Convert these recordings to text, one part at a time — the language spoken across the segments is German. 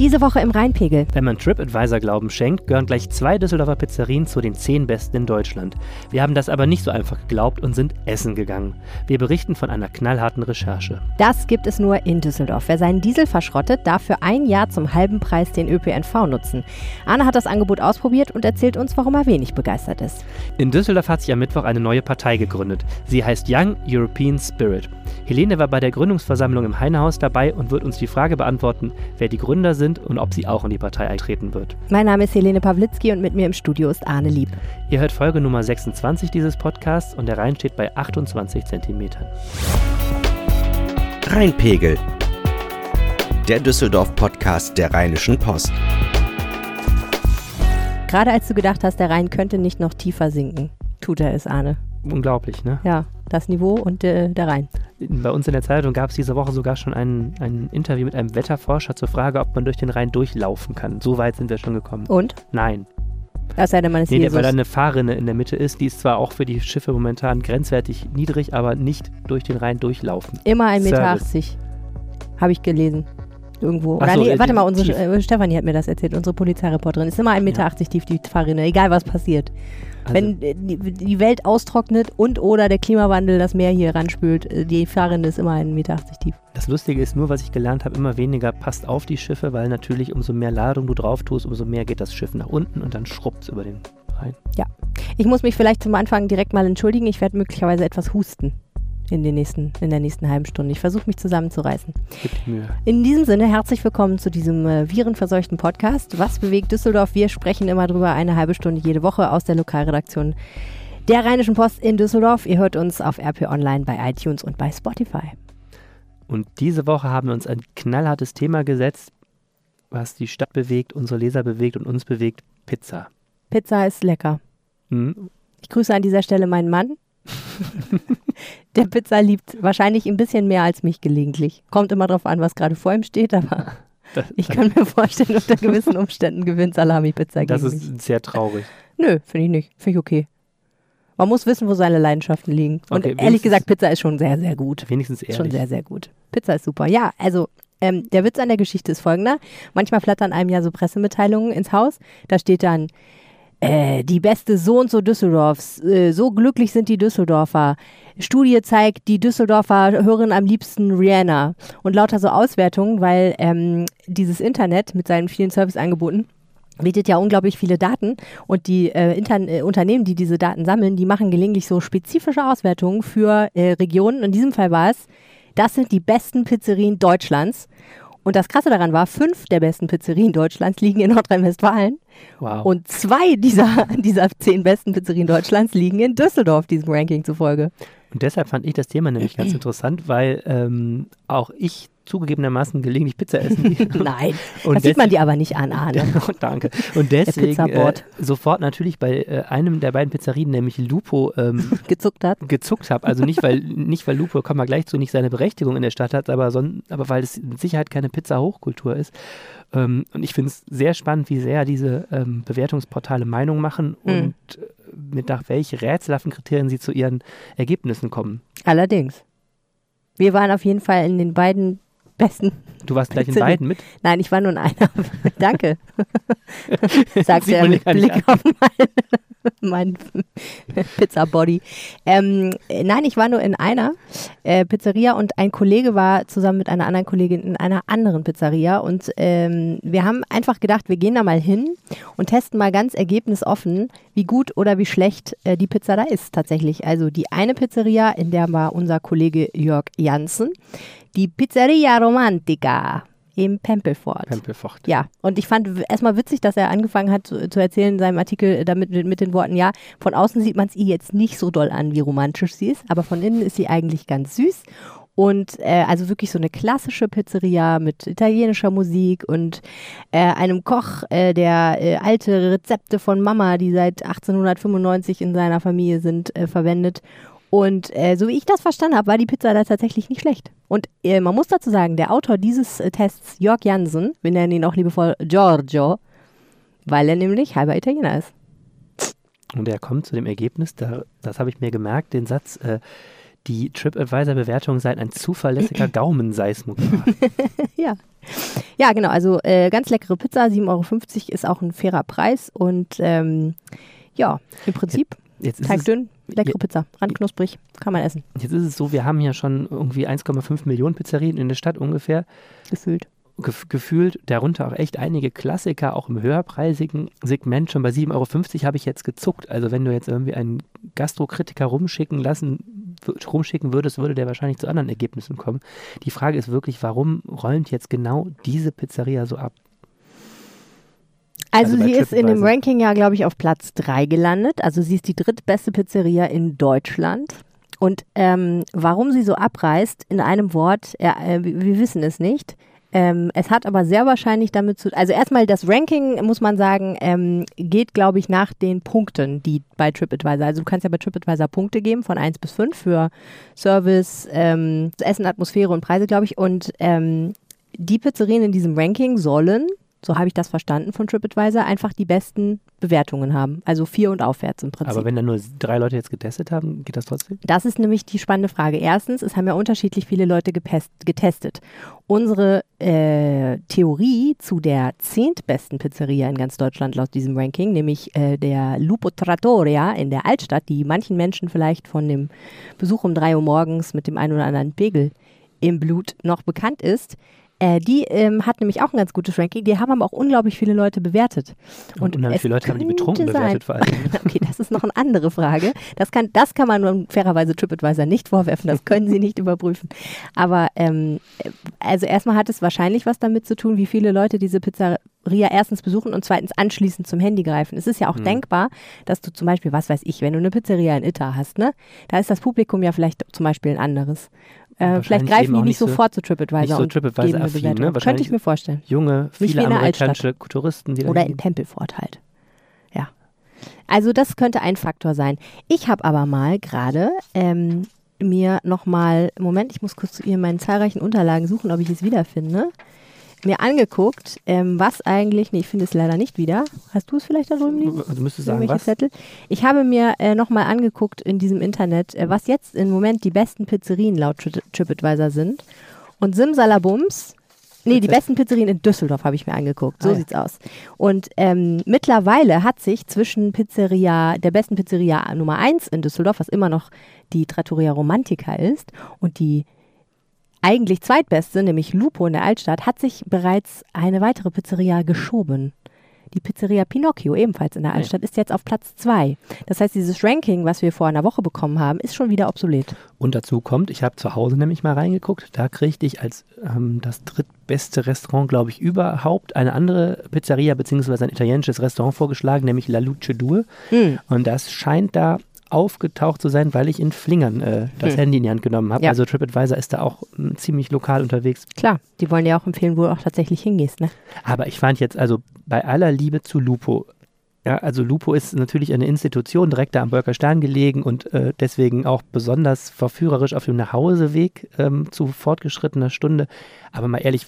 Diese Woche im Rheinpegel. Wenn man TripAdvisor Glauben schenkt, gehören gleich zwei Düsseldorfer Pizzerien zu den zehn besten in Deutschland. Wir haben das aber nicht so einfach geglaubt und sind essen gegangen. Wir berichten von einer knallharten Recherche. Das gibt es nur in Düsseldorf. Wer seinen Diesel verschrottet, darf für ein Jahr zum halben Preis den ÖPNV nutzen. Arne hat das Angebot ausprobiert und erzählt uns, warum er wenig begeistert ist. In Düsseldorf hat sich am Mittwoch eine neue Partei gegründet. Sie heißt Young European Spirit. Helene war bei der Gründungsversammlung im Heinehaus dabei und wird uns die Frage beantworten, wer die Gründer sind und ob sie auch in die Partei eintreten wird. Mein Name ist Helene Pawlitzki und mit mir im Studio ist Arne Lieb. Ihr hört Folge Nummer 26 dieses Podcasts und der Rhein steht bei 28 Zentimetern. Rheinpegel. Der Düsseldorf-Podcast der Rheinischen Post. Gerade als du gedacht hast, der Rhein könnte nicht noch tiefer sinken, tut er es, Arne. Unglaublich, ne? Ja, das Niveau und äh, der Rhein. Bei uns in der Zeitung gab es diese Woche sogar schon ein, ein Interview mit einem Wetterforscher zur Frage, ob man durch den Rhein durchlaufen kann. So weit sind wir schon gekommen. Und? Nein. Es sei denn, man ist Nee, Jesus. weil da eine Fahrrinne in der Mitte ist. Die ist zwar auch für die Schiffe momentan grenzwertig niedrig, aber nicht durch den Rhein durchlaufen. Immer 1,80 Meter. Habe ich gelesen. Irgendwo. Oder so, nee, äh, warte mal, unsere äh, Stefanie hat mir das erzählt, unsere Polizeireporterin. Ist immer 1,80 Meter tief, die Fahrrinne, egal was passiert. Also, Wenn äh, die, Welt austrocknet und oder der Klimawandel das Meer hier ranspült, äh, die Fahrrinne ist immer 1,80 Meter tief. das Lustige ist nur, was ich gelernt habe, immer weniger passt auf die Schiffe, weil natürlich umso mehr Ladung du drauf tust, umso mehr geht das Schiff nach unten und dann schrubbt es über den Rhein. Ich muss mich vielleicht zum Anfang direkt mal entschuldigen. Ich werde möglicherweise etwas husten in, den nächsten, in der nächsten halben Stunde. Ich versuche mich zusammenzureißen. Gib Mühe. In diesem Sinne, herzlich willkommen zu diesem äh, virenverseuchten Podcast. Was bewegt Düsseldorf? Wir sprechen immer drüber eine halbe Stunde jede Woche aus der Lokalredaktion der Rheinischen Post in Düsseldorf. Ihr hört uns auf RP Online bei iTunes und bei Spotify. Und diese Woche haben wir uns ein knallhartes Thema gesetzt, was die Stadt bewegt, unsere Leser bewegt und uns bewegt. Pizza. Pizza ist lecker. Hm? Ich grüße an dieser Stelle meinen Mann. Der Pizza liebt wahrscheinlich ein bisschen mehr als mich gelegentlich. Kommt immer drauf an, was gerade vor ihm steht, aber Das, ich kann mir vorstellen, unter gewissen Umständen gewinnt Salami-Pizza das gegen mich. ist sehr traurig. Nö, finde ich nicht. Finde ich okay. Man muss wissen, wo seine Leidenschaften liegen. Und Okay, ehrlich gesagt, Pizza ist schon sehr, sehr gut. Wenigstens Ist Schon ehrlich. sehr, sehr gut. Pizza ist super. Ja, also ähm, der Witz an der Geschichte ist folgender. Manchmal flattern einem ja so Pressemitteilungen ins Haus. Da steht dann, äh, die beste so und so Düsseldorfs. Äh, so glücklich sind die Düsseldorfer. Studie zeigt, die Düsseldorfer hören am liebsten Rihanna. Und lauter so Auswertungen, weil ähm, dieses Internet mit seinen vielen Serviceangeboten bietet ja unglaublich viele Daten und die äh, äh, Unternehmen, die diese Daten sammeln, die machen gelegentlich so spezifische Auswertungen für äh, Regionen. In diesem Fall war es, das sind die besten Pizzerien Deutschlands. Und das Krasse daran war, fünf der besten Pizzerien Deutschlands liegen in Nordrhein-Westfalen Wow. und zwei dieser, dieser zehn besten Pizzerien Deutschlands liegen in Düsseldorf, diesem Ranking zufolge. Und deshalb fand ich das Thema nämlich ganz interessant, weil ähm, auch ich zugegebenermaßen gelegentlich Pizza essen. Nein, Und das sieht man dir aber nicht an, Arne. Danke. Und deswegen äh, sofort natürlich bei äh, einem der beiden Pizzerien, nämlich Lupo, ähm, Gezuckt hat. gezuckt habe. Also nicht, weil, nicht, weil Lupo, kommen wir gleich zu, nicht seine Berechtigung in der Stadt hat, aber, son, aber weil es mit Sicherheit keine Pizza-Hochkultur ist. Ähm, und ich finde es sehr spannend, wie sehr diese ähm, Bewertungsportale Meinung machen Mhm. und äh, mit nach welchen rätselhaften Kriterien sie zu ihren Ergebnissen kommen. Allerdings. Wir waren auf jeden Fall in den beiden besten. Du warst gleich in beiden mit. Nein, ich war nur in einer. Danke. Sagt Sieht er man mit Blick auf mein, mein Pizza-Body. Ähm, äh, nein, ich war nur in einer äh, Pizzeria und ein Kollege war zusammen mit einer anderen Kollegin in einer anderen Pizzeria und ähm, wir haben einfach gedacht, wir gehen da mal hin und testen mal ganz ergebnisoffen, wie gut oder wie schlecht äh, die Pizza da ist tatsächlich. Also die eine Pizzeria, in der war unser Kollege Jörg Janssen, die Pizzeria Romantica im Pempelfort. Pempelfort. Ja, und ich fand erstmal witzig, dass er angefangen hat zu, zu erzählen in seinem Artikel äh, damit mit, mit den Worten, ja, von außen sieht man es ihr jetzt nicht so doll an, wie romantisch sie ist, aber von innen ist sie eigentlich ganz süß. Und äh, also wirklich so eine klassische Pizzeria mit italienischer Musik und äh, einem Koch, äh, der äh, alte Rezepte von Mama, die seit 1895 in seiner Familie sind, äh, verwendet. Und äh, so wie ich das verstanden habe, war die Pizza da tatsächlich nicht schlecht. Und äh, man muss dazu sagen, der Autor dieses äh, Tests, Jörg Jansen, wir nennen ihn auch liebevoll Giorgio, weil er nämlich halber Italiener ist. Und er kommt zu dem Ergebnis, da, das habe ich mir gemerkt, den Satz, äh, die TripAdvisor-Bewertungen seien ein zuverlässiger Gaumenseismograph. Ja. Ja, genau. Also äh, ganz leckere Pizza, 7,50 Euro ist auch ein fairer Preis. Und ähm, ja, im Prinzip Jetzt ist Teig dünn, leckere. Pizza, randknusprig, kann man essen, jetzt ist es so, wir haben ja schon irgendwie 1,5 Millionen Pizzerien in der Stadt ungefähr. gefühlt. gef gefühlt, darunter auch echt einige Klassiker, auch im höherpreisigen Segment. Schon bei 7,50 Euro habe ich jetzt gezuckt. Also wenn du jetzt irgendwie einen Gastrokritiker rumschicken lassen, rumschicken würdest, würde der wahrscheinlich zu anderen Ergebnissen kommen. Die Frage ist wirklich, warum räumt jetzt genau diese Pizzeria so ab? Also, Also sie ist in dem. Ranking ja, glaube ich, auf Platz 3 gelandet. Also sie ist die drittbeste Pizzeria in Deutschland. Und ähm, warum sie so abreißt, in einem Wort, ja, äh, wir wir wissen es nicht. Ähm, es hat aber sehr wahrscheinlich damit zu, also erstmal das Ranking, muss man sagen, ähm, geht, glaube ich, nach den Punkten, die bei TripAdvisor, also du kannst ja bei TripAdvisor Punkte geben von 1 bis 5 für Service, ähm, Essen, Atmosphäre und Preise, glaube ich. Und ähm, die Pizzerien in diesem Ranking sollen, so habe ich das verstanden von TripAdvisor, einfach die besten Bewertungen haben. Also vier und aufwärts im Prinzip. Aber wenn da nur drei Leute jetzt getestet haben, geht das trotzdem? Das ist nämlich die spannende Frage. Erstens, es haben ja unterschiedlich viele Leute getestet. Unsere äh, Theorie zu der zehntbesten Pizzeria in ganz Deutschland laut diesem Ranking, nämlich äh, der Lupo Trattoria in der Altstadt, die manchen Menschen vielleicht von dem Besuch um drei Uhr morgens mit dem einen oder anderen Pegel im Blut noch bekannt ist, äh, die ähm, hat nämlich auch ein ganz gutes Ranking. Die haben aber auch unglaublich viele Leute bewertet. Und, es viele Leute haben die betrunken sein- bewertet vor allem. Okay, das ist noch eine andere Frage. Das kann, das kann man fairerweise TripAdvisor nicht vorwerfen. Das können sie nicht überprüfen. Aber ähm, also erstmal hat es wahrscheinlich was damit zu tun, wie viele Leute diese Pizzeria erstens besuchen und zweitens anschließend zum Handy greifen. Es ist ja auch Hm. denkbar, dass du zum Beispiel, was weiß ich, wenn du eine Pizzeria in Itta hast, ne, da ist das Publikum ja vielleicht zum Beispiel ein anderes. Äh, vielleicht greifen die nicht nicht so- sofort zu TripAdvisor nicht so eine TripAdvisor-affin, ne? Könnte ich mir vorstellen. Junge, viele amerikanische Touristen, die da Oder in. Tempelfort halt. Ja. Also das könnte ein Faktor sein. Ich habe aber mal gerade ähm, mir nochmal, Moment, ich muss kurz hier in meinen zahlreichen Unterlagen suchen, ob ich es wiederfinde, mir angeguckt, ähm, was eigentlich, nee, ich finde es leider nicht wieder. Hast du es vielleicht da drüben liegen? Du müsstest sagen, Irgendwelche was? Zettel. Ich habe mir äh, nochmal angeguckt in diesem Internet, äh, was jetzt im Moment die besten Pizzerien laut Tri TripAdvisor sind. Und Simsalabums, nee, die besten Pizzerien in Düsseldorf habe ich mir angeguckt. So Ah, ja. sieht's aus. Und ähm, mittlerweile hat sich zwischen Pizzeria, der besten Pizzeria Nummer 1 in Düsseldorf, was immer noch die Trattoria Romantica ist, und die eigentlich zweitbeste, nämlich Lupo in der Altstadt, hat sich bereits eine weitere Pizzeria geschoben. Die Pizzeria Pinocchio, ebenfalls in der Ja. Altstadt, ist jetzt auf Platz zwei. Das heißt, dieses Ranking, was wir vor einer Woche bekommen haben, ist schon wieder obsolet. Und dazu kommt, ich habe zu Hause nämlich mal reingeguckt, da kriegte ich als ähm, das drittbeste Restaurant, glaube ich, überhaupt eine andere Pizzeria bzw. ein italienisches Restaurant vorgeschlagen, nämlich La Luce Due. Hm. Und das scheint da aufgetaucht zu sein, weil ich in Flingern äh, das Hm. Handy in die Hand genommen habe. Ja. Also TripAdvisor ist da auch mm, ziemlich lokal unterwegs. Klar, die wollen dir auch empfehlen, wo du auch tatsächlich hingehst. Ne? Aber ich fand jetzt, also bei aller Liebe zu Lupo, ja, also Lupo ist natürlich eine Institution direkt da am Bölker Stern gelegen und äh, deswegen auch besonders verführerisch auf dem Nachhauseweg ähm, zu fortgeschrittener Stunde. Aber mal ehrlich,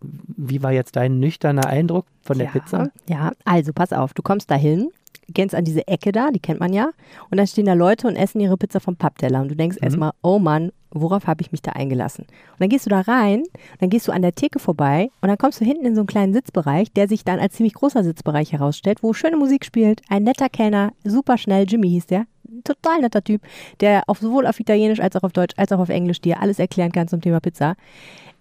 wie war jetzt dein nüchterner Eindruck von der ja, Pizza? Ja, also pass auf, du kommst da hin, gehst an diese Ecke da, die kennt man ja, und dann stehen da Leute und essen ihre Pizza vom Pappteller und du denkst Mhm. erstmal, oh Mann, worauf habe ich mich da eingelassen? Und dann gehst du da rein, dann gehst du an der Theke vorbei und dann kommst du hinten in so einen kleinen Sitzbereich, der sich dann als ziemlich großer Sitzbereich herausstellt, wo schöne Musik spielt, ein netter Kellner, super schnell, Jimmy hieß der, total netter Typ, der auf, sowohl auf Italienisch als auch auf Deutsch als auch auf Englisch dir alles erklären kann zum Thema Pizza.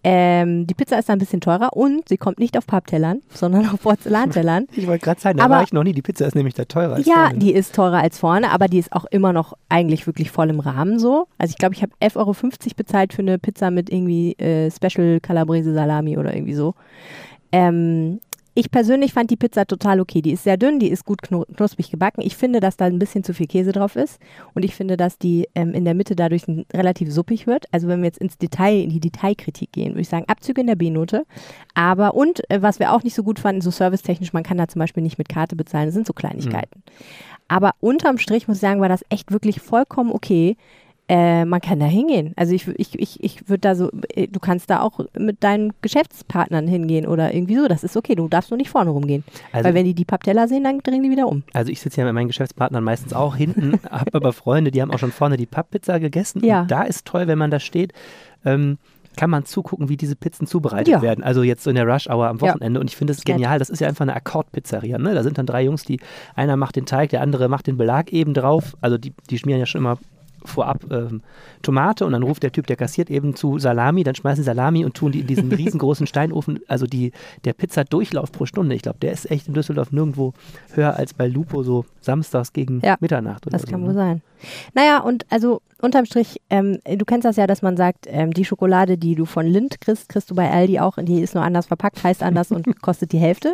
Ähm, die Pizza ist da ein bisschen teurer und sie kommt nicht auf Papptellern, sondern auf Porzellantellern. Ich wollte gerade sagen, da Aber- war ich noch nie. Die Pizza ist nämlich da teurer. Als Ja, vorne. die ist teurer als vorne, aber die ist auch immer noch eigentlich wirklich voll im Rahmen so. Also ich glaube, ich habe 11,50 Euro bezahlt für eine Pizza mit irgendwie äh, Special Calabrese Salami oder irgendwie so. Ähm, ich persönlich fand die Pizza total okay. Die ist sehr dünn, die ist gut knu knusprig gebacken. Ich finde, dass da ein bisschen zu viel Käse drauf ist. Und ich finde, dass die ähm, in der Mitte dadurch relativ suppig wird. Also wenn wir jetzt ins Detail, in die Detailkritik gehen, würde ich sagen, Abzüge in der B-Note. Aber und äh, was wir auch nicht so gut fanden, so servicetechnisch, man kann da zum Beispiel nicht mit Karte bezahlen. Das sind so Kleinigkeiten. Aber unterm Strich muss ich sagen, war das echt wirklich vollkommen okay. Äh, man kann da hingehen. Also ich, ich, ich, ich würde da so, äh, du kannst da auch mit deinen Geschäftspartnern hingehen oder irgendwie so. Das ist okay. Du darfst nur nicht vorne rumgehen. Also- Weil wenn die die Pappteller sehen, dann drehen die wieder um. Also ich sitze ja mit meinen Geschäftspartnern meistens auch hinten, habe aber Freunde, die haben auch schon vorne die Papppizza gegessen. Ja. Und da ist toll, wenn man da steht. Ähm, kann man zugucken, wie diese Pizzen zubereitet Ja. werden. Also jetzt so in der Rush-Hour am Ja. Wochenende. Und ich finde es genial. Das ist ja einfach eine Akkordpizzeria. Ne? Da sind dann drei Jungs, die einer macht den Teig, der andere macht den Belag eben drauf. Also die, die schmieren ja schon immer vorab ähm, Tomate und dann ruft der Typ, der kassiert eben zu Salami, dann schmeißen Salami und tun die in diesen riesengroßen Steinofen, also die, der Pizzadurchlauf pro Stunde, ich glaube, der ist echt in Düsseldorf nirgendwo höher als bei Lupo so samstags gegen Ja, Mitternacht. Oder Das so, kann ne? wohl sein. Naja, und also unterm Strich, ähm, du kennst das ja, dass man sagt, ähm, die Schokolade, die du von Lind kriegst, kriegst du bei Aldi auch, die ist nur anders verpackt, heißt anders und kostet die Hälfte.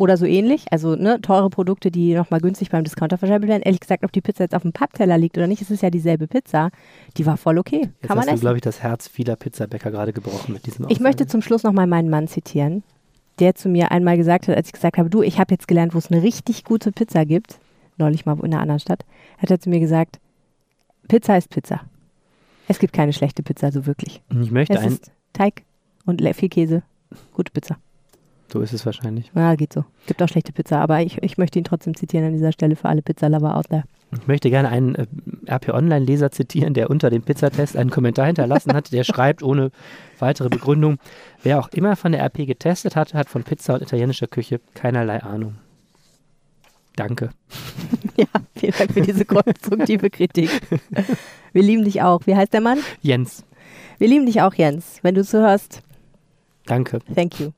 Oder so ähnlich. Also ne, teure Produkte, die nochmal günstig beim Discounter verschieben werden. Ehrlich gesagt, ob die Pizza jetzt auf dem Pappteller liegt oder nicht, es ist ja dieselbe Pizza. Die war voll okay. Jetzt Kann man hast du, essen. glaube ich, das Herz vieler Pizzabäcker gerade gebrochen mit diesem Ich möchte zum Schluss nochmal meinen Mann zitieren, der zu mir einmal gesagt hat, als ich gesagt habe, du, ich habe jetzt gelernt, wo es eine richtig gute Pizza gibt, neulich mal in einer anderen Stadt, hat er zu mir gesagt, Pizza ist Pizza. Es gibt keine schlechte Pizza, so wirklich. Ich möchte Es ein, ist Teig und viel Käse. Gute Pizza. So ist es wahrscheinlich. Ja, geht so. Gibt auch schlechte Pizza, aber ich, ich möchte ihn trotzdem zitieren an dieser Stelle für alle Pizza-Lover out there. Ich möchte gerne einen äh, RP Online-Leser zitieren, der unter dem Pizzatest einen Kommentar hinterlassen hat. Der schreibt ohne weitere Begründung, wer auch immer von der RP getestet hat, hat von Pizza und italienischer Küche keinerlei Ahnung. Danke. Ja, vielen Dank für diese konstruktive Kritik. Wir lieben dich auch. Wie heißt der Mann? Jens, Wir lieben dich auch, Jens. Wenn du zuhörst, danke. Thank you.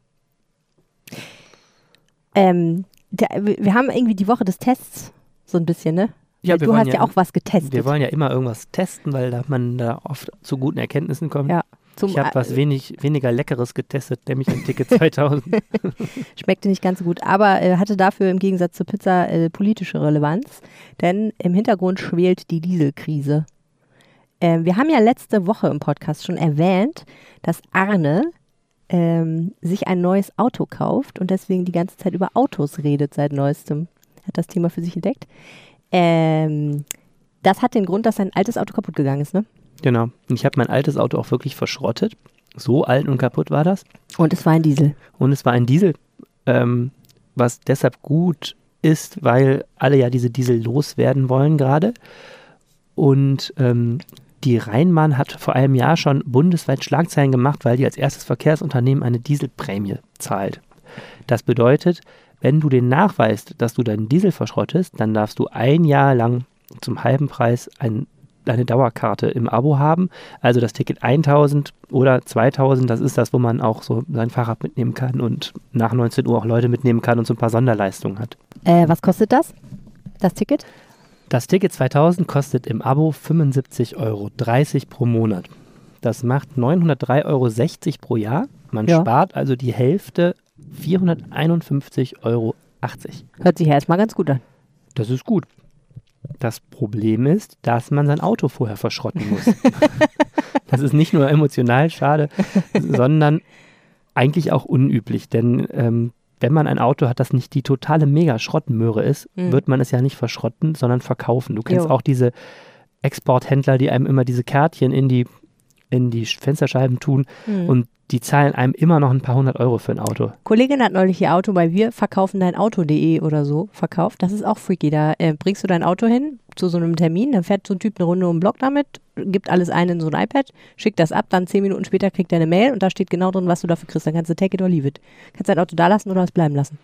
Ähm, der, wir haben irgendwie die Woche des Tests so ein bisschen, ne? Ja, du hast ja, auch was getestet. Wir wollen ja immer irgendwas testen, weil da man da oft zu guten Erkenntnissen kommt. Ja, Zum, ich habe was wenig, weniger Leckeres getestet, nämlich ein Ticket 2000. schmeckte nicht ganz so gut, aber äh, hatte dafür im Gegensatz zur Pizza äh, politische Relevanz, denn im Hintergrund schwelt die Dieselkrise. Ähm, wir haben ja letzte Woche im Podcast schon erwähnt, dass Arne ähm, sich ein neues Auto kauft und deswegen die ganze Zeit über Autos redet seit neuestem. Hat das Thema für sich entdeckt. Ähm, das hat den Grund, dass sein altes Auto kaputt gegangen ist, ne? genau. Und ich habe mein altes Auto auch wirklich verschrottet. So alt und kaputt war das. Und es war ein Diesel. Und es war ein Diesel, ähm, was deshalb gut ist, weil alle ja diese Diesel loswerden wollen gerade. Und ähm, die Rheinbahn hat vor einem Jahr schon bundesweit Schlagzeilen gemacht, weil die als erstes Verkehrsunternehmen eine Dieselprämie zahlt. Das bedeutet, wenn du den nachweist, dass du deinen Diesel verschrottest, dann darfst du ein Jahr lang zum halben Preis ein, eine Dauerkarte im Abo haben. Also das Ticket 1000 oder 2000, das ist das, wo man auch so sein Fahrrad mitnehmen kann und nach 19 Uhr auch Leute mitnehmen kann und so ein paar Sonderleistungen hat. Äh, was kostet das? Das Ticket? Das Ticket 2000 kostet im Abo 75,30 Euro pro Monat. Das macht 903,60 Euro pro Jahr. Man Ja. spart also die Hälfte 451,80 Euro. Hört sich ja erstmal ganz gut an. Das ist gut. Das Problem ist, dass man sein Auto vorher verschrotten muss. das ist nicht nur emotional schade, sondern eigentlich auch unüblich. Denn ähm, wenn man ein Auto hat, das nicht die totale Mega-Schrottmöhre ist, Mhm. wird man es ja nicht verschrotten, sondern verkaufen. Du kennst Jo. auch diese Exporthändler, die einem immer diese Kärtchen in die, in die Fensterscheiben tun Hm. und die zahlen einem immer noch ein paar hundert Euro für ein Auto. Kollegin hat neulich ihr Auto bei wir verkaufen dein Auto.de oder so verkauft. Das ist auch freaky. Da äh, bringst du dein Auto hin zu so einem Termin, dann fährt so ein Typ eine Runde um den Block damit, gibt alles ein in so ein iPad, schickt das ab, dann zehn Minuten später kriegt er eine Mail und da steht genau drin, was du dafür kriegst. Dann kannst du take it or leave it. Kannst dein Auto da lassen oder es bleiben lassen.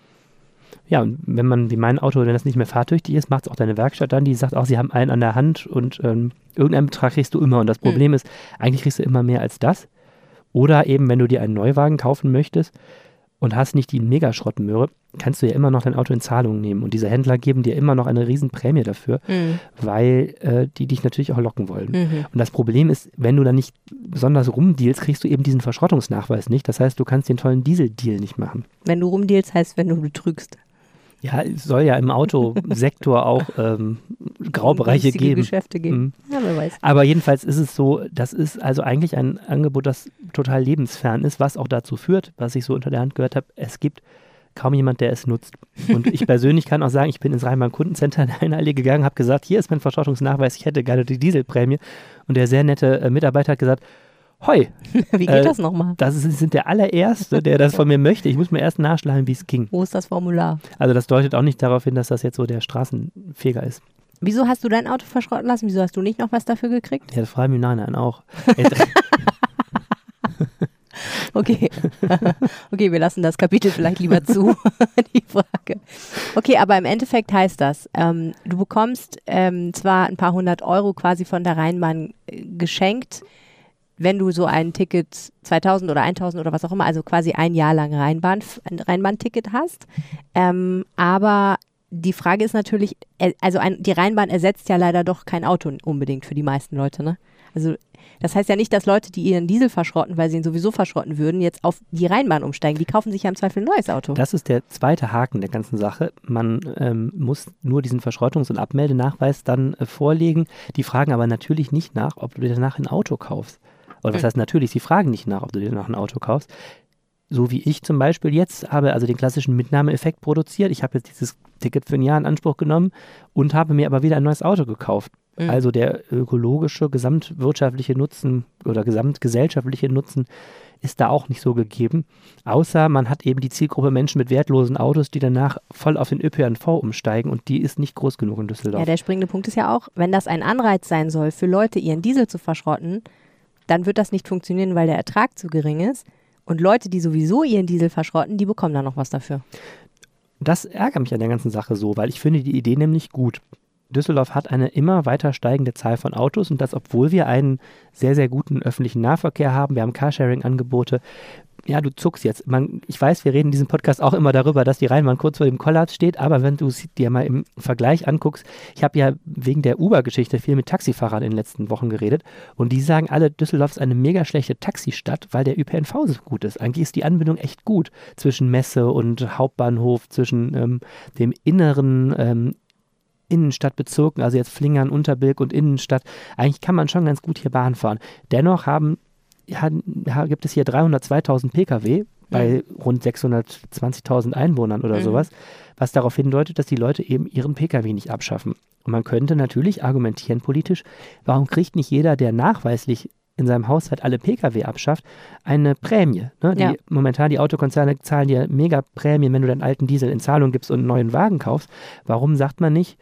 Ja, und wenn man, wie mein Auto, wenn das nicht mehr fahrtüchtig ist, macht es auch deine Werkstatt dann, die sagt auch, sie haben einen an der Hand und ähm, irgendeinen Betrag kriegst du immer. Und das Problem ist, eigentlich kriegst du immer mehr als das. Oder eben, wenn du dir einen Neuwagen kaufen möchtest und hast nicht die Megaschrottmöhre, kannst du ja immer noch dein Auto in Zahlung nehmen. Und diese Händler geben dir immer noch eine riesen Prämie dafür, weil äh, die dich natürlich auch locken wollen. Mhm. Und das Problem ist, wenn du dann nicht besonders rumdealst, kriegst du eben diesen Verschrottungsnachweis nicht. Das heißt, du kannst den tollen Dieseldeal nicht machen. Wenn du rumdealst, heißt, wenn du betrügst. Ja, es soll ja im Autosektor auch ähm, Graubereiche geben. Geschäfte geben. Mhm. Ja, wer weiß. Aber jedenfalls ist es so, das ist also eigentlich ein Angebot, das total lebensfern ist, was auch dazu führt, was ich so unter der Hand gehört habe, es gibt kaum jemand, der es nutzt. Und ich persönlich kann auch sagen, ich bin ins Rheinbahn Kundencenter in eine Allee gegangen, habe gesagt, hier ist mein Verschrottungsnachweis, ich hätte gerne die Dieselprämie. Und der sehr nette äh, Mitarbeiter hat gesagt, hoi, Wie geht Äh, das nochmal? das ist, sind der allererste, der das von mir möchte. Ich muss mir erst nachschlagen, wie es ging. Wo ist das Formular? Also das deutet auch nicht darauf hin, dass das jetzt so der Straßenfeger ist. Wieso hast du dein Auto verschrotten lassen? Wieso hast du nicht noch was dafür gekriegt? Ja, das frage ich mich im Nachhinein auch. Okay. okay, wir lassen das Kapitel vielleicht lieber zu, die Frage. Okay, aber im Endeffekt heißt das, ähm, du bekommst ähm, zwar ein paar hundert Euro quasi von der Rheinbahn äh, geschenkt, wenn du so ein Ticket 2000 oder 1000 oder was auch immer, also quasi ein Jahr lang Rheinbahn, ein Rheinbahn-Ticket hast. Ähm, aber die Frage ist natürlich, äh, also ein, die Rheinbahn ersetzt ja leider doch kein Auto unbedingt für die meisten Leute, ne? Also das heißt ja nicht, dass Leute, die ihren Diesel verschrotten, weil sie ihn sowieso verschrotten würden, jetzt auf die Rheinbahn umsteigen. Die kaufen sich ja im Zweifel ein neues Auto. Das ist der zweite Haken der ganzen Sache. Man ähm, muss nur diesen Verschrottungs- und Abmeldenachweis dann äh, vorlegen. Die fragen aber natürlich nicht nach, ob du dir danach ein Auto kaufst. Oder was heißt natürlich, sie fragen nicht nach, ob du dir danach ein Auto kaufst. So wie ich zum Beispiel jetzt habe also den klassischen Mitnahmeeffekt produziert. Ich habe jetzt dieses Ticket für ein Jahr in Anspruch genommen und habe mir aber wieder ein neues Auto gekauft. Mhm. Also der ökologische, gesamtwirtschaftliche Nutzen oder gesamtgesellschaftliche Nutzen ist da auch nicht so gegeben. Außer man hat eben die Zielgruppe Menschen mit wertlosen Autos, die danach voll auf den ÖPNV umsteigen und die ist nicht groß genug in Düsseldorf. Ja, der springende Punkt ist ja auch, wenn das ein Anreiz sein soll, für Leute ihren Diesel zu verschrotten, dann wird das nicht funktionieren, weil der Ertrag zu gering ist. Und Leute, die sowieso ihren Diesel verschrotten, die bekommen dann noch was dafür. Das ärgert mich an der ganzen Sache so, weil ich finde die Idee nämlich gut. Düsseldorf hat eine immer weiter steigende Zahl von Autos und das, obwohl wir einen sehr, sehr guten öffentlichen Nahverkehr haben. Wir haben Carsharing-Angebote. Ja, du zuckst jetzt. Man, ich weiß, wir reden in diesem Podcast auch immer darüber, dass die Rheinbahn kurz vor dem Kollaps steht, aber wenn du es dir mal im Vergleich anguckst, ich habe ja wegen der Uber-Geschichte viel mit Taxifahrern in den letzten Wochen geredet und die sagen alle, Düsseldorf ist eine mega schlechte Taxistadt, weil der ÖPNV so gut ist. Eigentlich ist die Anbindung echt gut zwischen Messe und Hauptbahnhof, zwischen ähm, dem inneren ähm, Innenstadtbezirken, also jetzt Flingern, Unterbilk und Innenstadt. Eigentlich kann man schon ganz gut hier Bahn fahren. Dennoch haben, ja, gibt es hier 302.000 Pkw bei rund 620.000 Einwohnern oder Mhm. sowas, was darauf hindeutet, dass die Leute eben ihren Pkw nicht abschaffen. Und man könnte natürlich argumentieren politisch, warum kriegt nicht jeder, der nachweislich in seinem Haushalt alle Pkw abschafft, eine Prämie. Ne? Die, Ja. Momentan die Autokonzerne zahlen dir mega Prämien, wenn du deinen alten Diesel in Zahlung gibst und einen neuen Wagen kaufst. Warum sagt man nicht,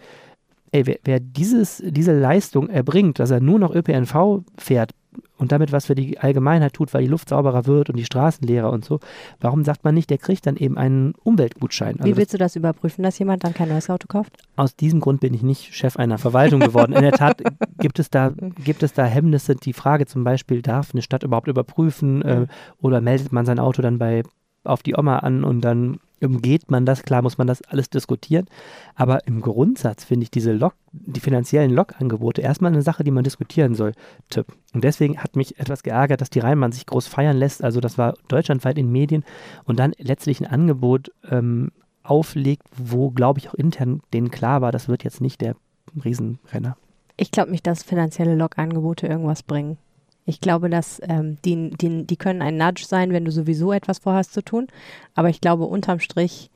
ey, wer, wer dieses, diese Leistung erbringt, dass er nur noch ÖPNV fährt und damit was für die Allgemeinheit tut, weil die Luft sauberer wird und die Straßen leerer und so, warum sagt man nicht, der kriegt dann eben einen Umweltgutschein? Wie Also das, willst du das überprüfen, dass jemand dann kein neues Auto kauft? aus diesem Grund bin ich nicht Chef einer Verwaltung geworden. In der Tat gibt es da, gibt es da Hemmnisse. Die Frage zum Beispiel, darf eine Stadt überhaupt überprüfen äh, oder meldet man sein Auto dann bei auf die Oma an und dann umgeht man das, klar muss man das alles diskutieren. Aber im Grundsatz finde ich diese Lok, die finanziellen Log-Angebote erstmal eine Sache, die man diskutieren sollte. Und deswegen hat mich etwas geärgert, dass die Rheinbahn sich groß feiern lässt. Also das war deutschlandweit in Medien und dann letztlich ein Angebot ähm, auflegt, wo, glaube ich, auch intern denen klar war, das wird jetzt nicht der Riesenrenner. Ich glaube nicht, dass finanzielle Log-Angebote irgendwas bringen. Ich glaube, dass ähm, die, die, die können ein Nudge sein, wenn du sowieso etwas vorhast zu tun. Aber ich glaube, unterm Strich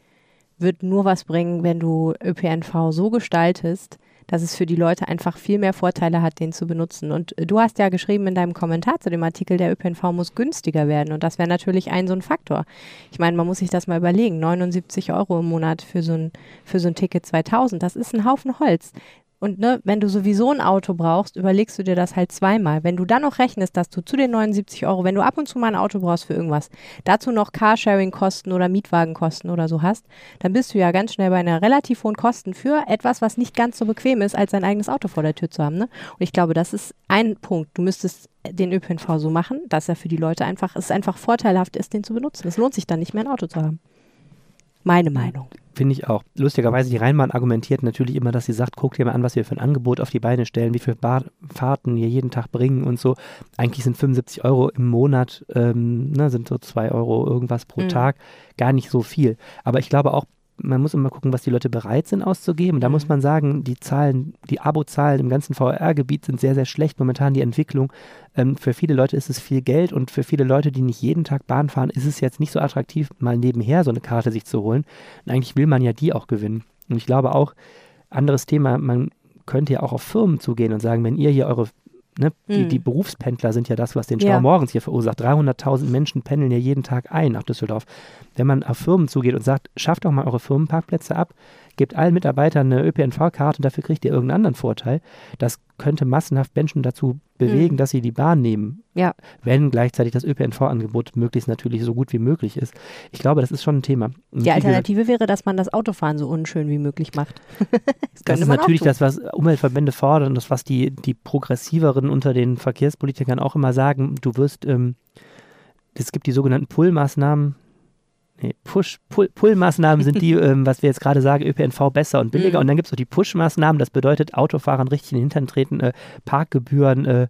wird nur was bringen, wenn du ÖPNV so gestaltest, dass es für die Leute einfach viel mehr Vorteile hat, den zu benutzen. Und äh, du hast ja geschrieben in deinem Kommentar zu dem Artikel, der ÖPNV muss günstiger werden. Und das wäre natürlich ein so ein Faktor. Ich meine, man muss sich das mal überlegen. 79 Euro im Monat für so ein, für so ein Ticket 2000, das ist ein Haufen Holz. Und ne, wenn du sowieso ein Auto brauchst, überlegst du dir das halt zweimal. Wenn du dann noch rechnest, dass du zu den 79 Euro, wenn du ab und zu mal ein Auto brauchst für irgendwas, dazu noch Carsharing-Kosten oder Mietwagenkosten oder so hast, dann bist du ja ganz schnell bei einer relativ hohen Kosten für etwas, was nicht ganz so bequem ist, als sein eigenes Auto vor der Tür zu haben. Ne? Und ich glaube, das ist ein Punkt. Du müsstest den ÖPNV so machen, dass er für die Leute einfach, es einfach vorteilhaft ist, den zu benutzen. Es lohnt sich dann nicht mehr, ein Auto zu haben. Meine Meinung. Finde ich auch. Lustigerweise, die Rheinbahn argumentiert natürlich immer, dass sie sagt, guck dir mal an, was wir für ein Angebot auf die Beine stellen, wie viele Bar Fahrten wir jeden Tag bringen und so. Eigentlich sind 75 Euro im Monat, ähm, ne, sind so 2 Euro irgendwas pro Mhm. Tag, gar nicht so viel. Aber ich glaube auch, man muss immer gucken, was die Leute bereit sind auszugeben. Da muss Mhm. man sagen, die Zahlen, die Abo-Zahlen im ganzen VR-Gebiet sind sehr, sehr schlecht. Momentan die Entwicklung. Ähm, für viele Leute ist es viel Geld und für viele Leute, die nicht jeden Tag Bahn fahren, ist es jetzt nicht so attraktiv, mal nebenher so eine Karte sich zu holen. Und eigentlich will man ja die auch gewinnen. Und ich glaube auch, anderes Thema, man könnte ja auch auf Firmen zugehen und sagen, wenn ihr hier eure Ne, die, Mhm. die Berufspendler sind ja das, was den Stau Ja. morgens hier verursacht. 300.000 Menschen pendeln ja jeden Tag ein nach Düsseldorf. Wenn man auf Firmen zugeht und sagt, schafft doch mal eure Firmenparkplätze ab, gebt allen Mitarbeitern eine ÖPNV-Karte und dafür kriegt ihr irgendeinen anderen Vorteil, das könnte massenhaft Menschen dazu bewegen, Mhm. dass sie die Bahn nehmen. Ja. Wenn gleichzeitig das ÖPNV-Angebot möglichst natürlich so gut wie möglich ist. Ich glaube, das ist schon ein Thema. Und Die Alternative wäre, dass man das Autofahren so unschön wie möglich macht. das Das ist natürlich das, was Umweltverbände fordern und das, was die, die Progressiveren unter den Verkehrspolitikern auch immer sagen. Du wirst, ähm, es gibt die sogenannten Pull-Maßnahmen. Nee, Push, Pull, Pull-Maßnahmen sind die, ähm, was wir jetzt gerade sagen, ÖPNV besser und billiger. Mhm. Und dann gibt es noch die Push-Maßnahmen, das bedeutet Autofahrern richtig in den Hintern treten, äh, Parkgebühren äh,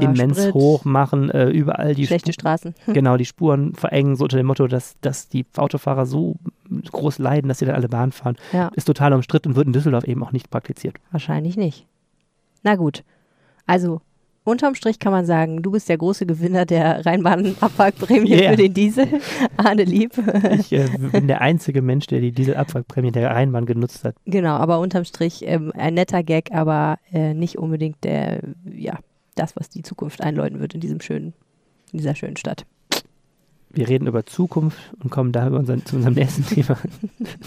immens Sprit, hoch machen, äh, überall die schlechte Spu- Straßen. genau die Spuren verengen, so unter dem Motto, dass, dass die Autofahrer so groß leiden, dass sie dann alle Bahn fahren. Ja, Ist total umstritten und wird in Düsseldorf eben auch nicht praktiziert. wahrscheinlich nicht. Na gut. Also, unterm Strich kann man sagen, du bist der große Gewinner der Rheinbahn-Abwrackprämie Yeah. für den Diesel. Arne Lieb. Ich äh, bin der einzige Mensch, der die Dieselabwrackprämie der Rheinbahn genutzt hat. genau, aber unterm Strich ähm, ein netter Gag, aber äh, nicht unbedingt der, ja, das, was die Zukunft einläuten wird in diesem schönen, in dieser schönen Stadt. Wir reden über Zukunft und kommen da unseren, zu unserem nächsten Thema.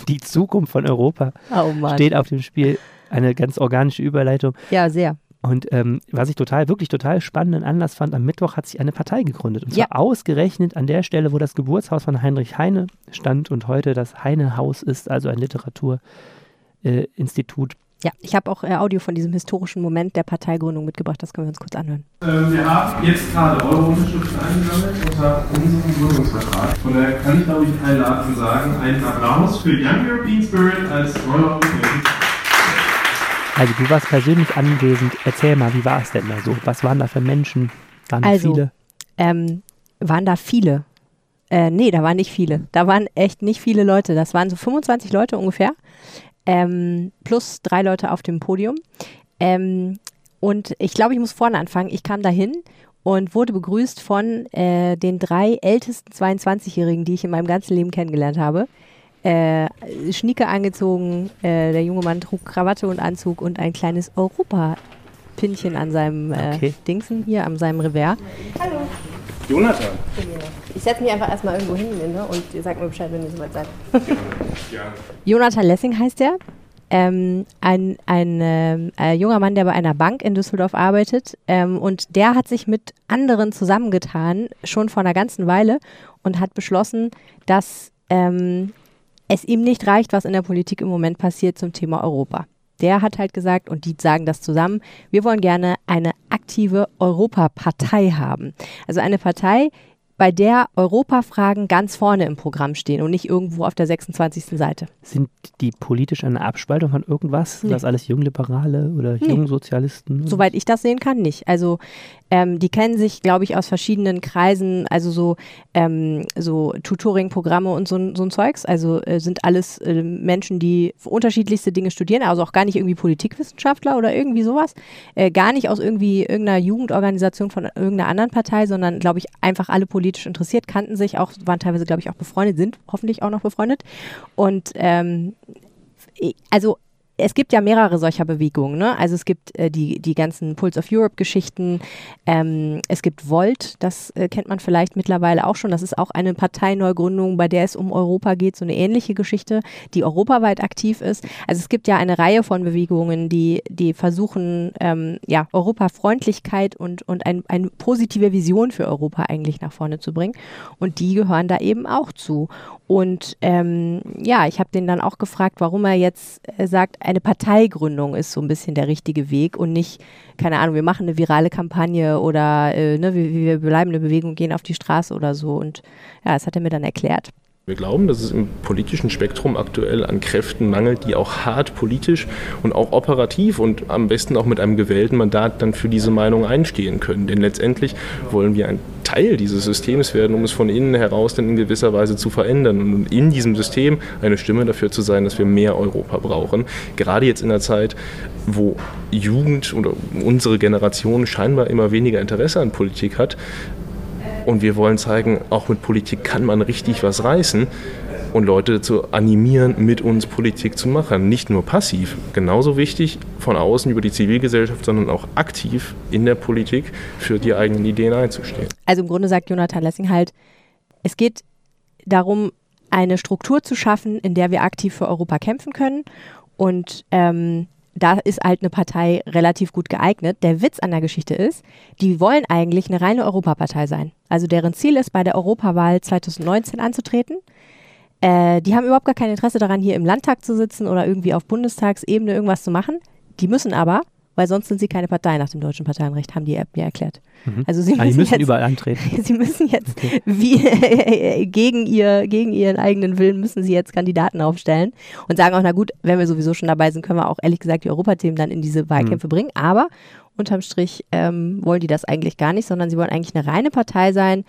Die Zukunft von Europa Oh Mann. steht auf dem Spiel. Eine ganz organische Überleitung. Ja, sehr. Und ähm, was ich total, wirklich total spannenden Anlass fand, am Mittwoch hat sich eine Partei gegründet. Und zwar Ja. ausgerechnet an der Stelle, wo das Geburtshaus von Heinrich Heine stand und heute das Heine-Haus ist, also ein Literaturinstitut. Äh. Ja, ich habe auch äh, Audio von diesem historischen Moment der Parteigründung mitgebracht. Das können wir uns kurz anhören. Ähm, wir haben jetzt gerade eure Unterschriften eingesammelt unter unserem Gründungsvertrag. Von daher kann ich, glaube ich, einladen zu sagen, einen Applaus für Young European Spirit als Roller European. Also du warst persönlich anwesend. Erzähl mal, wie war es denn da so? Was waren da für Menschen? Waren da Also, viele? Ähm, waren da viele? Äh, nee, da waren nicht viele. Da waren echt nicht viele Leute. Das waren so 25 Leute ungefähr. Ähm, plus drei Leute auf dem Podium. Ähm, und ich glaube, ich muss vorne anfangen. Ich kam dahin und wurde begrüßt von äh, den drei ältesten 22-Jährigen, die ich in meinem ganzen Leben kennengelernt habe. Äh, Schnieke angezogen, äh, der junge Mann trug Krawatte und Anzug und ein kleines Europa-Pinchen an seinem äh, Okay. Dingsen hier, an seinem Revers. Jonathan. Ich setze mich einfach erstmal irgendwo hin ne, und ihr sagt mir Bescheid, wenn ihr soweit seid. Ja. Jonathan Lessing heißt er. Ähm, ein ein ähm, äh, junger Mann, der bei einer Bank in Düsseldorf arbeitet. Ähm, und der hat sich mit anderen zusammengetan, schon vor einer ganzen Weile, und hat beschlossen, dass ähm, es ihm nicht reicht, was in der Politik im Moment passiert zum Thema Europa. Der hat halt gesagt, und die sagen das zusammen, wir wollen gerne eine aktive Europapartei haben. Also eine Partei, bei der Europafragen ganz vorne im Programm stehen und nicht irgendwo auf der 26. Seite. Sind die politisch eine Abspaltung von irgendwas? Sind Nee. das alles Jungliberale oder Nee. Jungsozialisten? Soweit ich das sehen kann, nicht. Also ähm, die kennen sich, glaube ich, aus verschiedenen Kreisen, also so, ähm, so Tutoring-Programme und so, ein- so ein Zeugs. Also äh, sind alles äh, Menschen, die unterschiedlichste Dinge studieren, also auch gar nicht irgendwie Politikwissenschaftler oder irgendwie sowas. Äh, gar nicht aus irgendwie irgendeiner Jugendorganisation von irgendeiner anderen Partei, sondern, glaube ich, einfach alle politisch interessiert, kannten sich auch, waren teilweise, glaube ich, auch befreundet, sind hoffentlich auch noch befreundet. Und ähm, also es gibt ja mehrere solcher Bewegungen. Ne? Also es gibt äh, die, die ganzen Pulse of Europe-Geschichten. Ähm, es gibt Volt, das äh, kennt man vielleicht mittlerweile auch schon. Das ist auch eine Parteineugründung, bei der es um Europa geht, so eine ähnliche Geschichte, die europaweit aktiv ist. Also es gibt ja eine Reihe von Bewegungen, die, die versuchen, ähm, ja, Europafreundlichkeit und, und ein, eine positive Vision für Europa eigentlich nach vorne zu bringen. Und die gehören da eben auch zu. Und ähm, ja, ich habe den dann auch gefragt, warum er jetzt äh, sagt, eine Parteigründung ist so ein bisschen der richtige Weg und nicht, keine Ahnung, wir machen eine virale Kampagne oder äh, ne, wir, wir bleiben eine Bewegung, gehen auf die Straße oder so. Und ja, das hat er mir dann erklärt. Wir glauben, dass es im politischen Spektrum aktuell an Kräften mangelt, die auch hart politisch und auch operativ und am besten auch mit einem gewählten Mandat dann für diese Meinung einstehen können. Denn letztendlich wollen wir ein Teil dieses Systems werden, um es von innen heraus dann in gewisser Weise zu verändern und in diesem System eine Stimme dafür zu sein, dass wir mehr Europa brauchen. Gerade jetzt in der Zeit, wo Jugend oder unsere Generation scheinbar immer weniger Interesse an Politik hat, und wir wollen zeigen, auch mit Politik kann man richtig was reißen und Leute dazu animieren, mit uns Politik zu machen. Nicht nur passiv, genauso wichtig von außen über die Zivilgesellschaft, sondern auch aktiv in der Politik für die eigenen Ideen einzustehen. Also im Grunde sagt Jonathan Lessing halt, es geht darum, eine Struktur zu schaffen, in der wir aktiv für Europa kämpfen können und ähm, da ist halt eine Partei relativ gut geeignet. Der Witz an der Geschichte ist, die wollen eigentlich eine reine Europapartei sein. Also deren Ziel ist, bei der Europawahl 2019 anzutreten. Äh, die haben überhaupt gar kein Interesse daran, hier im Landtag zu sitzen oder irgendwie auf Bundestagsebene irgendwas zu machen. Die müssen aber, weil sonst sind sie keine Partei nach dem deutschen Parteienrecht, haben die mir erklärt. Mhm. Also sie Ah, müssen, die müssen jetzt, überall antreten. sie müssen jetzt Okay. wie gegen ihr gegen ihren eigenen Willen müssen sie jetzt Kandidaten aufstellen und sagen auch na gut, wenn wir sowieso schon dabei sind, können wir auch ehrlich gesagt die Europathemen dann in diese Wahlkämpfe Mhm. bringen. Aber unterm Strich ähm, wollen die das eigentlich gar nicht, sondern sie wollen eigentlich eine reine Partei sein,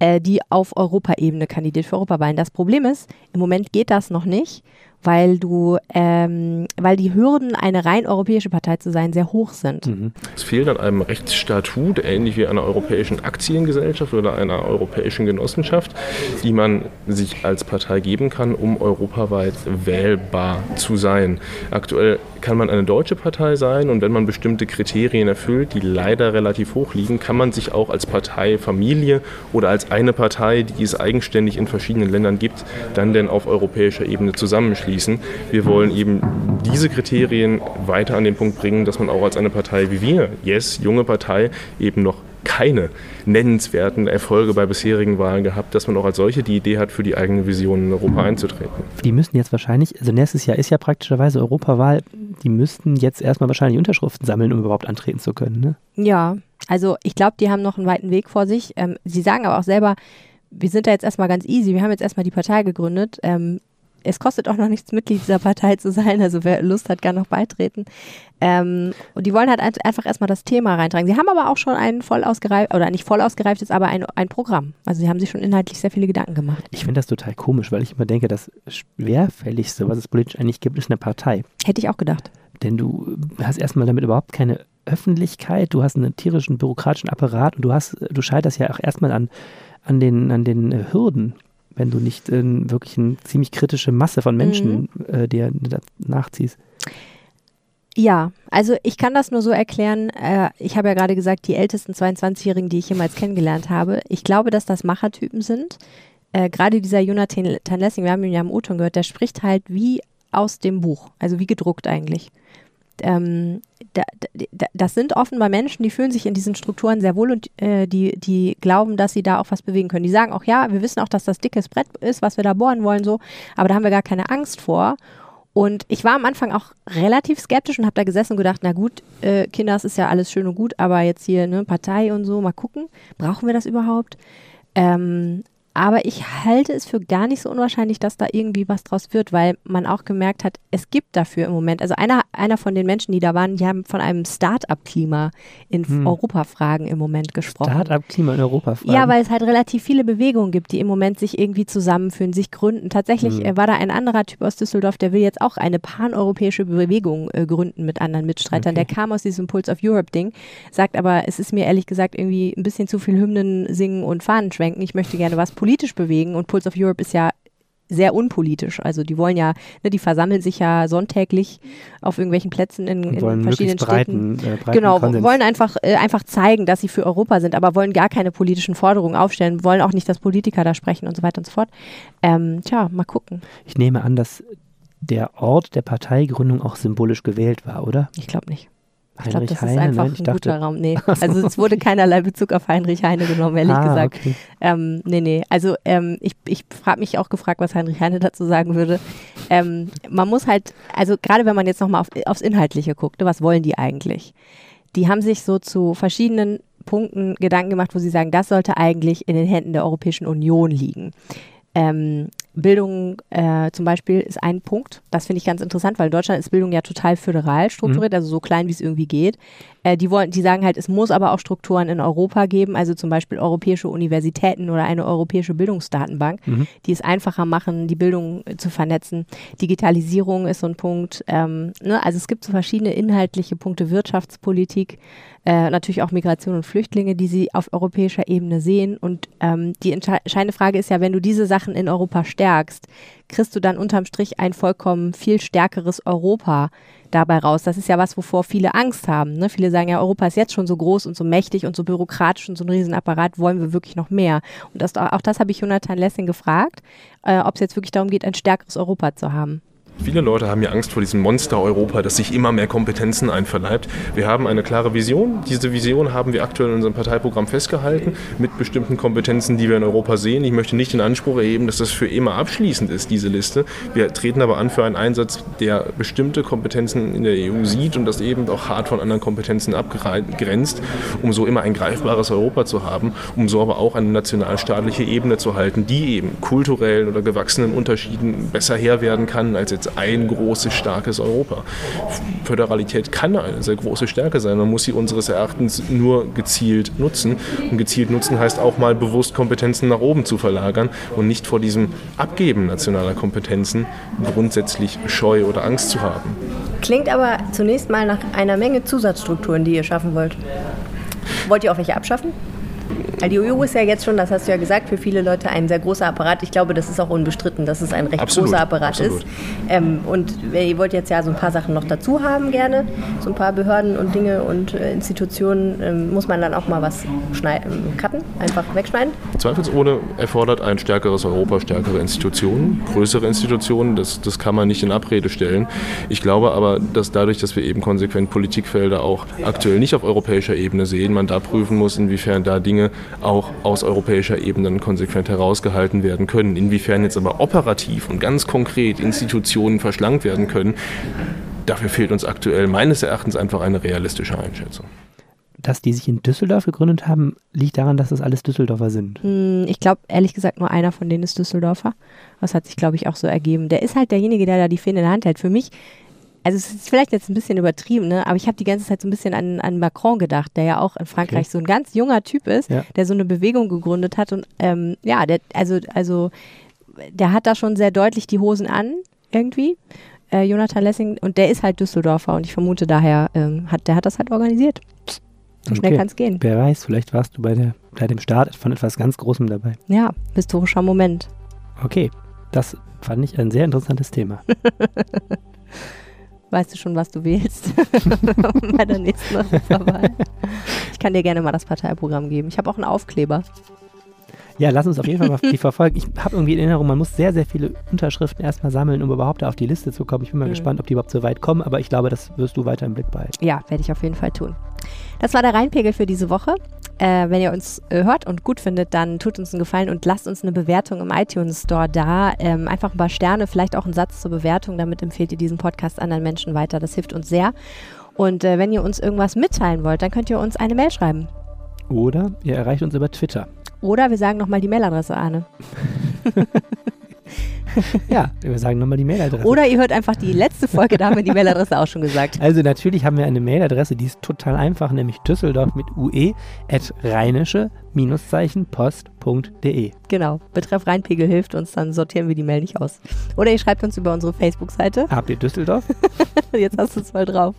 äh, die auf Europaebene kandidiert für Europawahlen. Das Problem ist, im Moment geht das noch nicht, weil du, ähm, weil die Hürden, eine rein europäische Partei zu sein, sehr hoch sind. Mhm. Es fehlt an einem Rechtsstatut, ähnlich wie einer europäischen Aktiengesellschaft oder einer europäischen Genossenschaft, die man sich als Partei geben kann, um europaweit wählbar zu sein. Aktuell kann man eine deutsche Partei sein und wenn man bestimmte Kriterien erfüllt, die leider relativ hoch liegen, kann man sich auch als Partei, Familie oder als eine Partei, die es eigenständig in verschiedenen Ländern gibt, dann denn auf europäischer Ebene zusammenschließen. Wir wollen eben diese Kriterien weiter an den Punkt bringen, dass man auch als eine Partei wie wir, Yes, junge Partei, eben noch keine nennenswerten Erfolge bei bisherigen Wahlen gehabt, dass man auch als solche die Idee hat, für die eigene Vision in Europa einzutreten. Die müssen jetzt wahrscheinlich, also nächstes Jahr ist ja praktischerweise Europawahl, die müssten jetzt erstmal wahrscheinlich Unterschriften sammeln, um überhaupt antreten zu können. Ne? Ja, also ich glaube, die haben noch einen weiten Weg vor sich. Ähm, sie sagen aber auch selber, wir sind da jetzt erstmal ganz easy. Wir haben jetzt erstmal die Partei gegründet. Ähm, es kostet auch noch nichts, Mitglied dieser Partei zu sein. Also wer Lust hat, kann noch beitreten. Ähm, und die wollen halt ein- einfach erstmal das Thema reintragen. Sie haben aber auch schon ein voll ausgereift, oder nicht voll ausgereiftes, aber ein, ein Programm. Also sie haben sich schon inhaltlich sehr viele Gedanken gemacht. Ich finde das total komisch, weil ich immer denke, das Schwerfälligste, was es politisch eigentlich gibt, ist eine Partei. Hätte ich auch gedacht. Denn du hast erstmal damit überhaupt keine Öffentlichkeit, du hast einen tierischen bürokratischen Apparat und du hast, du scheiterst ja auch erstmal an, an den, an den Hürden, wenn du nicht äh, wirklich eine ziemlich kritische Masse von Menschen äh, dir nachziehst. Ja, also ich kann das nur so erklären. Äh, ich habe ja gerade gesagt, die ältesten 22-Jährigen, die ich jemals kennengelernt habe. Ich glaube, dass das Machertypen sind. Äh, gerade dieser Jonathan Lessing, wir haben ihn ja im O-Ton gehört, der spricht halt wie aus dem Buch, also wie gedruckt eigentlich. Ähm, da, da, das sind offenbar Menschen, die fühlen sich in diesen Strukturen sehr wohl und äh, die, die glauben, dass sie da auch was bewegen können. Die sagen auch, ja, wir wissen auch, dass das dickes Brett ist, was wir da bohren wollen, so, aber da haben wir gar keine Angst vor. Und ich war am Anfang auch relativ skeptisch und habe da gesessen und gedacht, na gut, äh, Kinder, es ist ja alles schön und gut, aber jetzt hier ne Partei und so, mal gucken, brauchen wir das überhaupt? Ähm, aber ich halte es für gar nicht so unwahrscheinlich, dass da irgendwie was draus wird, weil man auch gemerkt hat, es gibt dafür im Moment, also einer, einer von den Menschen, die da waren, die haben von einem Start-up-Klima in Hm. Europafragen im Moment gesprochen. Start-up-Klima in Europa fragen. Ja, weil es halt relativ viele Bewegungen gibt, die im Moment sich irgendwie zusammenführen, sich gründen. Tatsächlich Mhm. äh, war da ein anderer Typ aus Düsseldorf, der will jetzt auch eine paneuropäische Bewegung äh, gründen mit anderen Mitstreitern. Okay. Der kam aus diesem Pulse of Europe-Ding, sagt aber, es ist mir ehrlich gesagt irgendwie ein bisschen zu viel Hymnen singen und Fahnen schwenken. Ich möchte gerne was politisch bewegen und Pulse of Europe ist ja sehr unpolitisch. Also die wollen ja, ne, die versammeln sich ja sonntäglich auf irgendwelchen Plätzen in, in verschiedenen möglichst Städten. breiten, äh, breiten Genau, Konsens. wollen einfach, äh, einfach zeigen, dass sie für Europa sind, aber wollen gar keine politischen Forderungen aufstellen, wollen auch nicht, dass Politiker da sprechen und so weiter und so fort. Ähm, tja, mal gucken. Ich nehme an, dass der Ort der Parteigründung auch symbolisch gewählt war, oder? Ich glaube nicht. Ich glaube, Heinrich das ist Heine, einfach ne? Ich ein dachte, guter Raum. Nee, also es wurde keinerlei Bezug auf Heinrich Heine genommen, ehrlich ah, gesagt. Okay. Ähm, nee, nee. Also ähm, ich, ich habe mich auch gefragt, was Heinrich Heine dazu sagen würde. Ähm, man muss halt, also gerade wenn man jetzt nochmal auf, aufs Inhaltliche guckt, ne, was wollen die eigentlich? Die haben sich so zu verschiedenen Punkten Gedanken gemacht, wo sie sagen, das sollte eigentlich in den Händen der Europäischen Union liegen. Ähm, Bildung äh, zum Beispiel ist ein Punkt. Das finde ich ganz interessant, weil in Deutschland ist Bildung ja total föderal strukturiert, also so klein, wie es irgendwie geht. Äh, die wollen, die sagen halt, es muss aber auch Strukturen in Europa geben, also zum Beispiel europäische Universitäten oder eine europäische Bildungsdatenbank, Mhm. die es einfacher machen, die Bildung äh, zu vernetzen. Digitalisierung ist so ein Punkt. Ähm, ne? Also es gibt so verschiedene inhaltliche Punkte, Wirtschaftspolitik, äh, natürlich auch Migration und Flüchtlinge, die sie auf europäischer Ebene sehen. Und ähm, die entsche- entscheidende Frage ist ja, wenn du diese Sachen in Europa stärkst, kriegst du dann unterm Strich ein vollkommen viel stärkeres Europa dabei raus. Das ist ja was, wovor viele Angst haben. Ne? Viele sagen ja, Europa ist jetzt schon so groß und so mächtig und so bürokratisch und so ein Riesenapparat, wollen wir wirklich noch mehr? Und das, auch das habe ich Jonathan Lessing gefragt, äh, ob es jetzt wirklich darum geht, ein stärkeres Europa zu haben. Viele Leute haben ja Angst vor diesem Monster Europa, das sich immer mehr Kompetenzen einverleibt. Wir haben eine klare Vision. Diese Vision haben wir aktuell in unserem Parteiprogramm festgehalten mit bestimmten Kompetenzen, die wir in Europa sehen. Ich möchte nicht den Anspruch erheben, dass das für immer abschließend ist, diese Liste. Wir treten aber an für einen Einsatz, der bestimmte Kompetenzen in der EU sieht und das eben auch hart von anderen Kompetenzen abgrenzt, um so immer ein greifbares Europa zu haben, um so aber auch eine nationalstaatliche Ebene zu halten, die eben kulturellen oder gewachsenen Unterschieden besser Herr werden kann als jetzt ein großes, starkes Europa. Föderalität kann eine sehr große Stärke sein. Man muss sie unseres Erachtens nur gezielt nutzen. Und gezielt nutzen heißt auch mal bewusst Kompetenzen nach oben zu verlagern und nicht vor diesem Abgeben nationaler Kompetenzen grundsätzlich Scheu oder Angst zu haben. Klingt aber zunächst mal nach einer Menge Zusatzstrukturen, die ihr schaffen wollt. Wollt ihr auch welche abschaffen? Weil die EU ist ja jetzt schon, das hast du ja gesagt, für viele Leute ein sehr großer Apparat. Ich glaube, das ist auch unbestritten, dass es ein recht Absolut, großer Apparat absolut. ist. Ähm, und ihr wollt jetzt ja so ein paar Sachen noch dazu haben gerne, so ein paar Behörden und Dinge und äh, Institutionen. Ähm, muss man dann auch mal was schneiden, cutten, einfach wegschneiden? Zweifelsohne erfordert ein stärkeres Europa stärkere Institutionen, größere Institutionen. Das, das kann man nicht in Abrede stellen. Ich glaube aber, dass dadurch, dass wir eben konsequent Politikfelder auch aktuell nicht auf europäischer Ebene sehen, man da prüfen muss, inwiefern da Dinge auch aus europäischer Ebene dann konsequent herausgehalten werden können. Inwiefern jetzt aber operativ und ganz konkret Institutionen verschlankt werden können, dafür fehlt uns aktuell meines Erachtens einfach eine realistische Einschätzung. Dass die sich in Düsseldorf gegründet haben, liegt daran, dass das alles Düsseldorfer sind. Hm, Ich glaube, ehrlich gesagt, nur einer von denen ist Düsseldorfer. Das hat sich, glaube ich, auch so ergeben. Der ist halt derjenige, der da die Fäden in der Hand hält. Für mich, also es ist vielleicht jetzt ein bisschen übertrieben, ne? aber ich habe die ganze Zeit so ein bisschen an, an Macron gedacht, der ja auch in Frankreich Okay. so ein ganz junger Typ ist, Ja. der so eine Bewegung gegründet hat. Und ähm, ja, der, also, also der hat da schon sehr deutlich die Hosen an, irgendwie. Äh, Jonathan Lessing, und der ist halt Düsseldorfer und ich vermute daher, ähm, hat, der hat das halt organisiert. So schnell Okay. kann es gehen. Wer weiß, vielleicht warst du bei, der, bei dem Start von etwas ganz Großem dabei. Ja, historischer Moment. Okay, das fand ich ein sehr interessantes Thema. Weißt du schon, was du wählst bei der nächsten Europawahl? Ich kann dir gerne mal das Parteiprogramm geben. Ich habe auch einen Aufkleber. Ja, lass uns auf jeden Fall mal die verfolgen. Ich habe irgendwie in Erinnerung, man muss sehr, sehr viele Unterschriften erstmal sammeln, um überhaupt auf die Liste zu kommen. Ich bin mal Mhm. gespannt, ob die überhaupt so weit kommen, aber ich glaube, das wirst du weiter im Blick behalten. Ja, werde ich auf jeden Fall tun. Das war der Rheinpegel für diese Woche. Äh, wenn ihr uns äh, hört und gut findet, dann tut uns einen Gefallen und lasst uns eine Bewertung im iTunes Store da. Ähm, einfach ein paar Sterne, vielleicht auch einen Satz zur Bewertung. Damit empfehlt ihr diesen Podcast anderen Menschen weiter. Das hilft uns sehr. Und äh, wenn ihr uns irgendwas mitteilen wollt, dann könnt ihr uns eine Mail schreiben. Oder ihr erreicht uns über Twitter. Oder wir sagen nochmal die Mailadresse, Arne. Ja, wir sagen nochmal die Mailadresse. Oder ihr hört einfach die letzte Folge, da haben wir die Mailadresse auch schon gesagt. Also natürlich haben wir eine Mailadresse, die ist total einfach, nämlich Düsseldorf mit ue at rheinische-post.de. Genau. Betreff Rheinpegel hilft uns, dann sortieren wir die Mail nicht aus. Oder ihr schreibt uns über unsere Facebook-Seite. Habt ihr Düsseldorf? Jetzt hast du es voll drauf.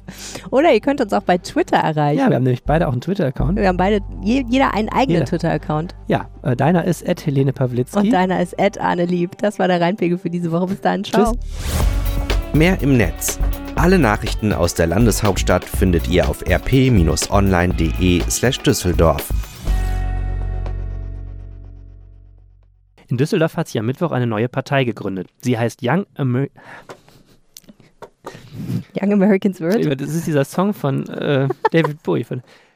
Oder ihr könnt uns auch bei Twitter erreichen. Ja, wir haben nämlich beide auch einen Twitter-Account. wir haben beide, je, jeder einen eigenen. Twitter-Account. Ja, äh, deiner ist at Helene Pawlitzki. Und deiner ist Ed Arne Lieb. Das war der Rheinpegel für diese Woche. Bis dann. Ciao. Tschüss. Mehr im Netz. Alle Nachrichten aus der Landeshauptstadt findet ihr auf rp-online.de slash Düsseldorf. In Düsseldorf hat sich am Mittwoch eine neue Partei gegründet. Sie heißt Young Amer Young Americans Word. Das ist dieser Song von äh, David Bowie.